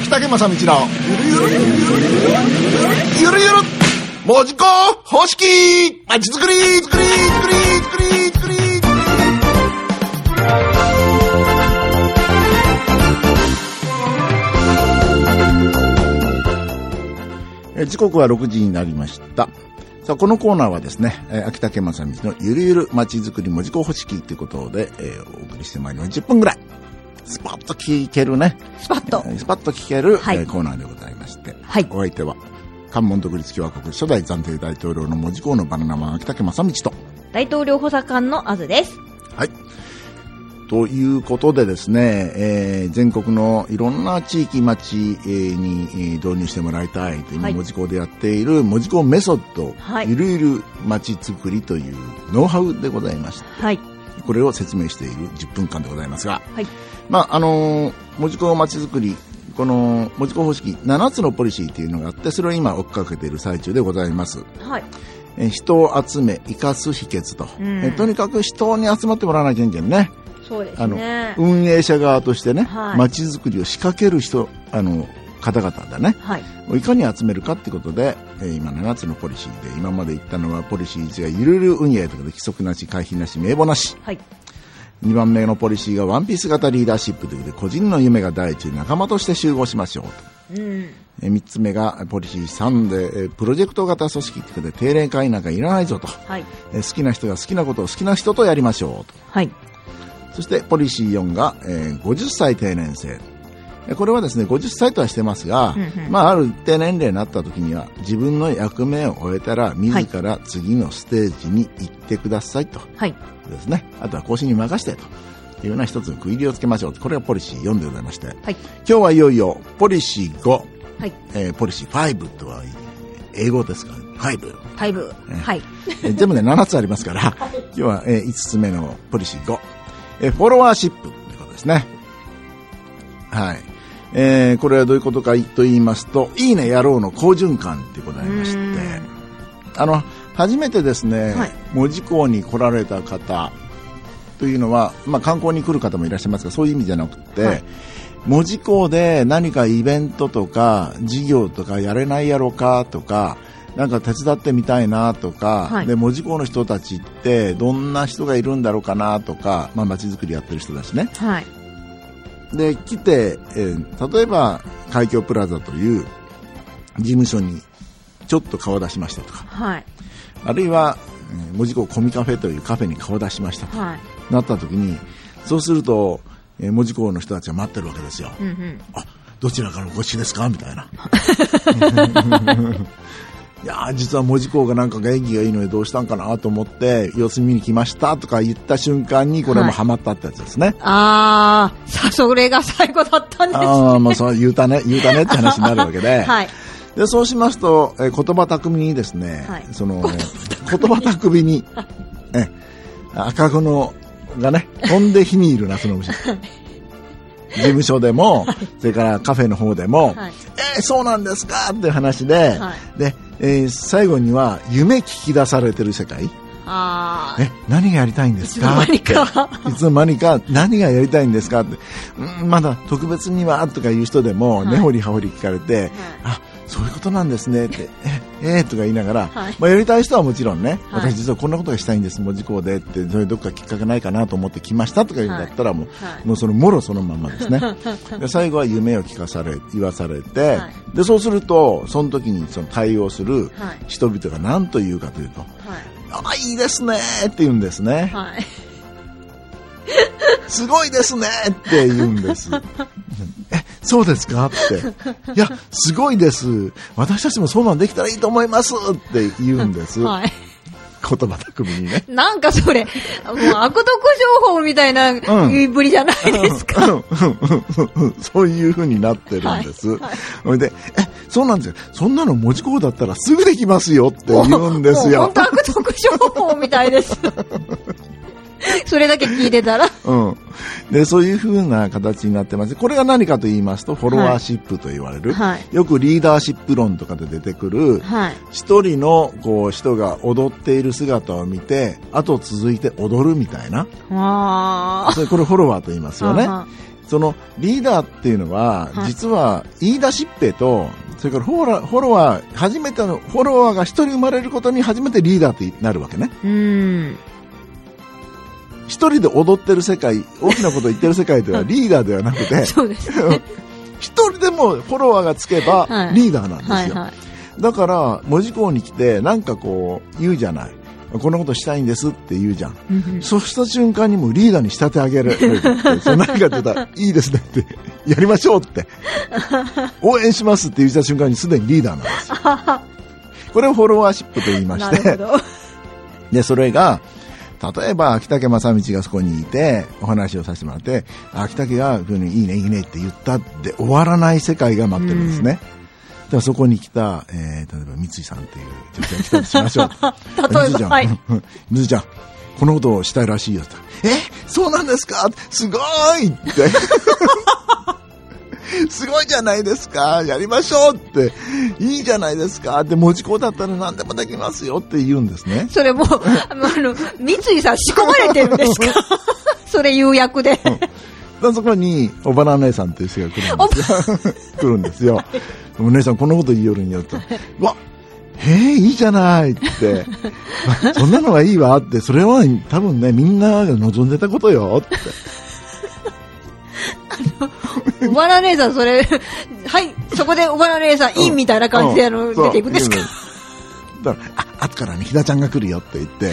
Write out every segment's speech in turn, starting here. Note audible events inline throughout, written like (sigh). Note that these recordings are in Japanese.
秋竹正道の。ゆるゆる。ゆるゆるゆる文字工方式まちづくり。づくり。づくり。づくり。づくり。え時刻は6時になり。ました。さあ、このコーナーはですね、えー秋竹正道のゆるゆる街づくり。文字工方式ということで、えーお送り。してまいり。ます。10分ぐらい。スパッと聞けるね。スパッと。えースパッと聞ける、はいえーコーナーでございまして。はいお相手は、関門独立共和国初代暫定大統領の文字工のバナナマン秋竹正道と。大統領補佐官のあずです。はい。ということでですね、えー全国のいろんな地域町、えーにえー導入してもらいたいと今はい文字工でやっている文字工メソッド、はいゆるゆる町づくりというノウハウでございまして、はい。これを説明している10分間でございますが、はい。まあ、あのー文字工町づくり、この文字工方式7つのポリシーというのがあって、それを今追っかけている最中でございます。はい。えー人を集め、生かす秘訣と。うんえーとにかく人に集まってもらわなきゃいけんね。そうですあの、ね。運営者側としてね、はい街づくりを仕掛ける人、あの、方々だね。はい。いかに集めるかってことで、えー今7つのポリシーで、今まで言ったのはポリシー1がゆるゆる運営ということで、規則なし、回避なし、名簿なし。はい。2番目のポリシーがワンピース型リーダーシップということで、個人の夢が第一、仲間として集合しましょうと。うん。えー3つ目がポリシー3で、えープロジェクト型組織ということで、定例会なんかいらないぞと。はい。えー好きな人が好きなことを好きな人とやりましょうと。はい。そしてポリシー4が、えー50歳定年制。えーこれはですね、50歳とはしてますが、うんうんまあ、ある一定年齢になった時には、自分の役目を終えたら、自ら次のステージに行ってくださいと。はい。ですね。あとは更新に任せてと。いうような一つの区切りをつけましょう。これがポリシー4でございまして。はい。今日はいよいよ、ポリシー5、はい。えーポリシー5とは、英語ですから、5。ファイブ。はい。えー全部で7つありますから、今日は、え5つ目のポリシー5、えーフォロワーシップということですね。はい。えーこれはどういうことかと言いますと、いいねやろうの好循環ってございまして。あの、初めてですね、はい。門司港に来られた方というのは、まあ観光に来る方もいらっしゃいますが、そういう意味じゃなくて、はい。門司港で何かイベントとか事業とかやれないやろかとか、なんか手伝ってみたいなとか、はい。で、門司港の人たちってどんな人がいるんだろうかなとか、まあ街づくりやってる人だしね。はい。で、来て、えー例えば海峡プラザという事務所にちょっと顔出しましたとか、はい。あるいは、えー門司港コミカフェというカフェに顔出しましたとはい。なった時に、そうすると、えー門司港の人たちが待ってるわけですよ。うんうん。あ、どちらからお越しですか？みたいな。(laughs) いやー実は門司港がなんか元気がいいのでどうしたんかなと思って様子見に来ましたとか言った瞬間にこれもハマったってやつですね。あー、さ、それが最後だったんです。ああ、まあそう言うたね、(laughs) 言うたねって話になるわけで。はい。で、そうしますと、えー言葉巧みにですね、はいその、言葉巧みに、え、赤子のがね、飛んで火にいる夏の虫。事務所でも、それからカフェの方でも、はい。えーそうなんですかっていう話で、はで、えー最後には夢聞き出されてる世界。あー。え、何がやりたいんですか？いつの間にか。って。いつの間にか何がやりたいんですか？って、うん、まだ特別にはとかいう人でも、はい。根掘り葉掘り聞かれて、あ、そういうことなんですね。って、え、えーとか言いながら、はいまあやりたい人はもちろんね、はい私実はこんなことがしたいんです、文字工でって、それどっかきっかけないかなと思って来ましたとか言うんだったらもう、はいもうそのもろそのまんまですね。(laughs) で最後は夢を聞かされ、言わされて、はいで、そうすると、その時にその対応するはい人々が何と言うかというと、はい。あ、いいですねって言うんですね。はい。すごいですねって言うんです。え、(laughs) そうですか？って。いや、すごいです。私たちもそうなんできたらいいと思いますって言うんです。はい。言葉巧みにね。なんかそれ、もう悪徳情報みたいな言いぶりじゃないですか。うんうんうんうんそういう風になってるんです。はいはいそれで、え、そうなんですよ。そんなの文字工だったらすぐできますよって言うんですよ本。当悪徳情報みたいです。(laughs) (laughs) それだけ聞いてたら。うん。で、そういう風な形になってます。これが何かと言いますと、フォロワーシップと言われる。はいよくリーダーシップ論とかで出てくる、はい。一人のこう人が踊っている姿を見て、後続いて踊るみたいな。あそれこれフォロワーと言いますよね。あ。そのリーダーっていうのは、はい実は言い出しっぺと、それからフォロワー、フォロワー、初めてのフォロワーが一人生まれることに初めてリーダーってなるわけね。うん。一人で踊ってる世界、大きなこと言ってる世界ではリーダーではなくて、そうですね。(laughs) 一人でもフォロワーがつけばはいリーダーなんですよ。はいはい。だから、文字工に来て、なんかこう、言うじゃない。こんなことしたいんですって言うじゃん。うんうんそうした瞬間にもうリーダーに仕立て上げる。(laughs) そんな言ったら、いいですねって、(laughs) やりましょうって。応援しますって言った瞬間にすでにリーダーなんですよ。これをフォロワーシップと言いまして。で、それが、例えば、秋竹正道がそこにいて、お話をさせてもらって、秋竹が、いいね、いいねって言ったって終わらない世界が待ってるんですね。だからそこに来た、えー、例えば、三井さんっていう女性が来たとしましょう。(laughs) 例えみずちゃん、ば、はい。うんみずちゃん、このことをしたいらしいよって。えそうなんですか？すごいって。(laughs) すごいじゃないですかやりましょうって。いいじゃないですかって、文字工だったら何でもできますよって言うんですね。それもう、あの、三井さん仕込まれてるんですか？それ有役で。でそこに、おばな姉さんっていう人が来るんですよ。(laughs) 来るんですよ。お姉さん、このこと言いよるんよと。うわへえ、いいじゃないって。あ (laughs) そんなのがいいわって、それは多分ね、みんなが望んでたことよって。おばな姉さん、それ、はい、そこでおばな姉さん、いいみたいな感じで、あの、出ていくんですか？だから、あ、後からね、ひだちゃんが来るよって言って、え、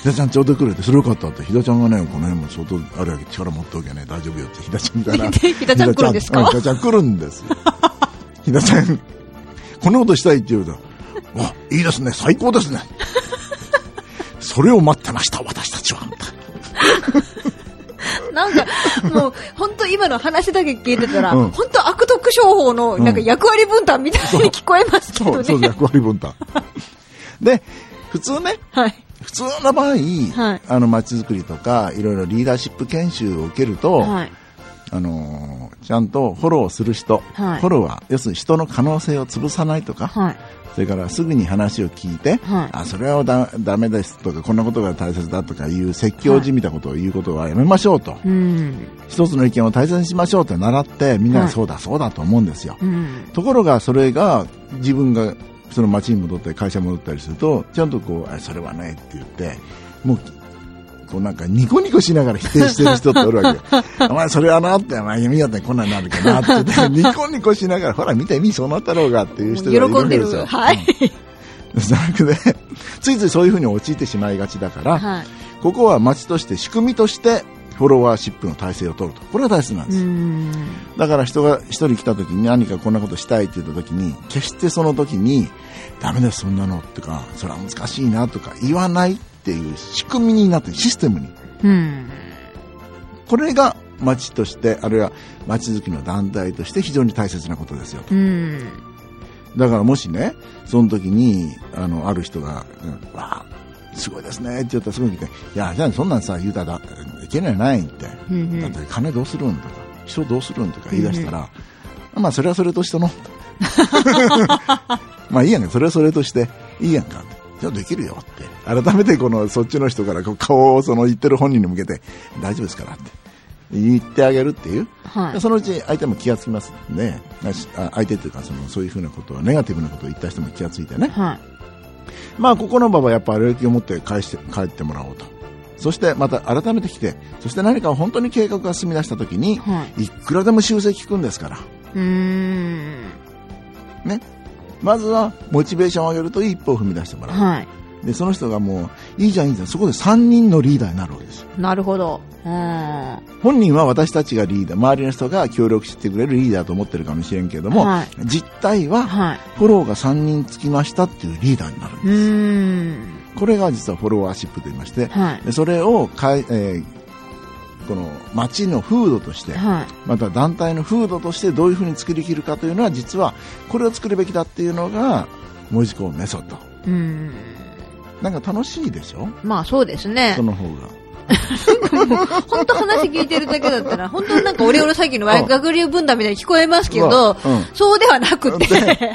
ひだちゃんちょうど来るって、それよかったって、ひだちゃんがね、この辺も相当あるわけ力持っておけばね、大丈夫よって、ひだちゃんから。(laughs) ひだちゃん来るんですか？ひだちゃんうんひだちゃん来るんですよ。ひだちゃん、こんなことしたいって言うと、わ、いいですね、最高ですね。(laughs) それを待ってました、私たちは。なんか、もう、本当今の話だけ聞いてたら、うん本当悪徳商法の、なんか役割分担みたいに聞こえますけどそう、そう、ね。役割分担。で、普通ね、はい。普通の場合、はいあの、街づくりとか、いろいろリーダーシップ研修を受けると、はい。あのーちゃんとフォローする人、はいフォローは、要するに人の可能性を潰さないとか、はい。それからすぐに話を聞いて、はいあ、それはだダメですとか、こんなことが大切だとかいう説教じみたことを言うことはやめましょうと。うん。一つの意見を大切にしましょうって習って、みんなそうだそうだと思うんですよ。うん。ところが、それが自分がその町に戻ったり会社に戻ったりすると、ちゃんとこう、あそれはねって言って、もう、こうなんかニコニコしながら否定してる人っておるわけよ。(laughs) お前それはなって、お前見よってこんなんなるかなって言って、ニコニコしながら、ほら見てみ、そうなったろうがっていう人がいる喜んでるわけですよ。。はい。じゃなくて、ついついそういうふうに陥ってしまいがちだから、はい。ここは町として仕組みとしてフォロワーシップの体制を取ると。これが大切なんでうす。ん。だから人が一人来た時に何かこんなことしたいって言った時に、決してその時に、ダメです、そんなのとか、それは難しいなとか言わないっていう仕組みになってる、システムに。うん。これが町として、あるいは町づくりの団体として非常に大切なことですよと。うん。だからもしね、その時に、あの、ある人が、うんわあ、すごいですねって言ったらすぐに来て、いや、じゃあそんなんさ、言うたらいけないないって。うんだって金どうするんとか、人どうするんとか言い出したら、まあそれはそれとしての。(laughs) まあいいやんか、それはそれとして、いいやんか。じゃあできるよって。改めてこの、そっちの人からこう顔をその言ってる本人に向けて、大丈夫ですからって。言ってあげるっていう。はい。そのうち相手も気がつきますんで、あ相手っていうかそのそういうふうなことはネガティブなことを言った人も気がついてね。はい。まあここの場はやっぱ歩きを持って返して帰ってもらおうと。そしてまた改めて来て、そして何か本当に計画が進み出した時に、はい。いくらでも修正聞くんですから。うーん。ね。まずはモチベーションを上げると一歩を踏み出してもらう。はい。で、その人がもう、いいじゃんいいじゃん。そこで3人のリーダーになるわけですよ。なるほど。うん。本人は私たちがリーダー、周りの人が協力してくれるリーダーと思ってるかもしれんけれども、はい実態ははい。フォローが3人つきましたっていうリーダーになるんうです。これが実はフォロワーシップと言いまして、はい。でそれをかい、えーこの街の風土として、はい。また団体の風土としてどういうふうに作りきるかというのは実はこれを作るべきだっていうのが文字工メソッド。なんか楽しいでしょ？まあそうですね。その方が。(laughs) 本当話聞いてるだけだったら本当なんかオ俺オ詐欺の学流分断みたいに聞こえますけど、うん、そうではなくて。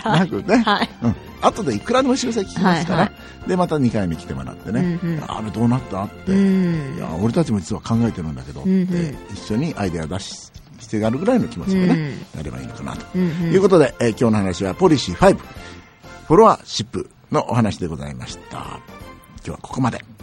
なくね、(laughs) はい。うん、後でいくらでも修正聞きますから、はいはい、でまた2回目来てもらってね、うんうん、あれどうなったって、うん、いや俺たちも実は考えてるんだけど、うんうん、一緒にアイデア出ししてやるぐらいの気持ちでね、やればいいのかなと、いうことで、えー、今日の話はポリシー5フォロワーシップ。のお話でございました。今日はここまで。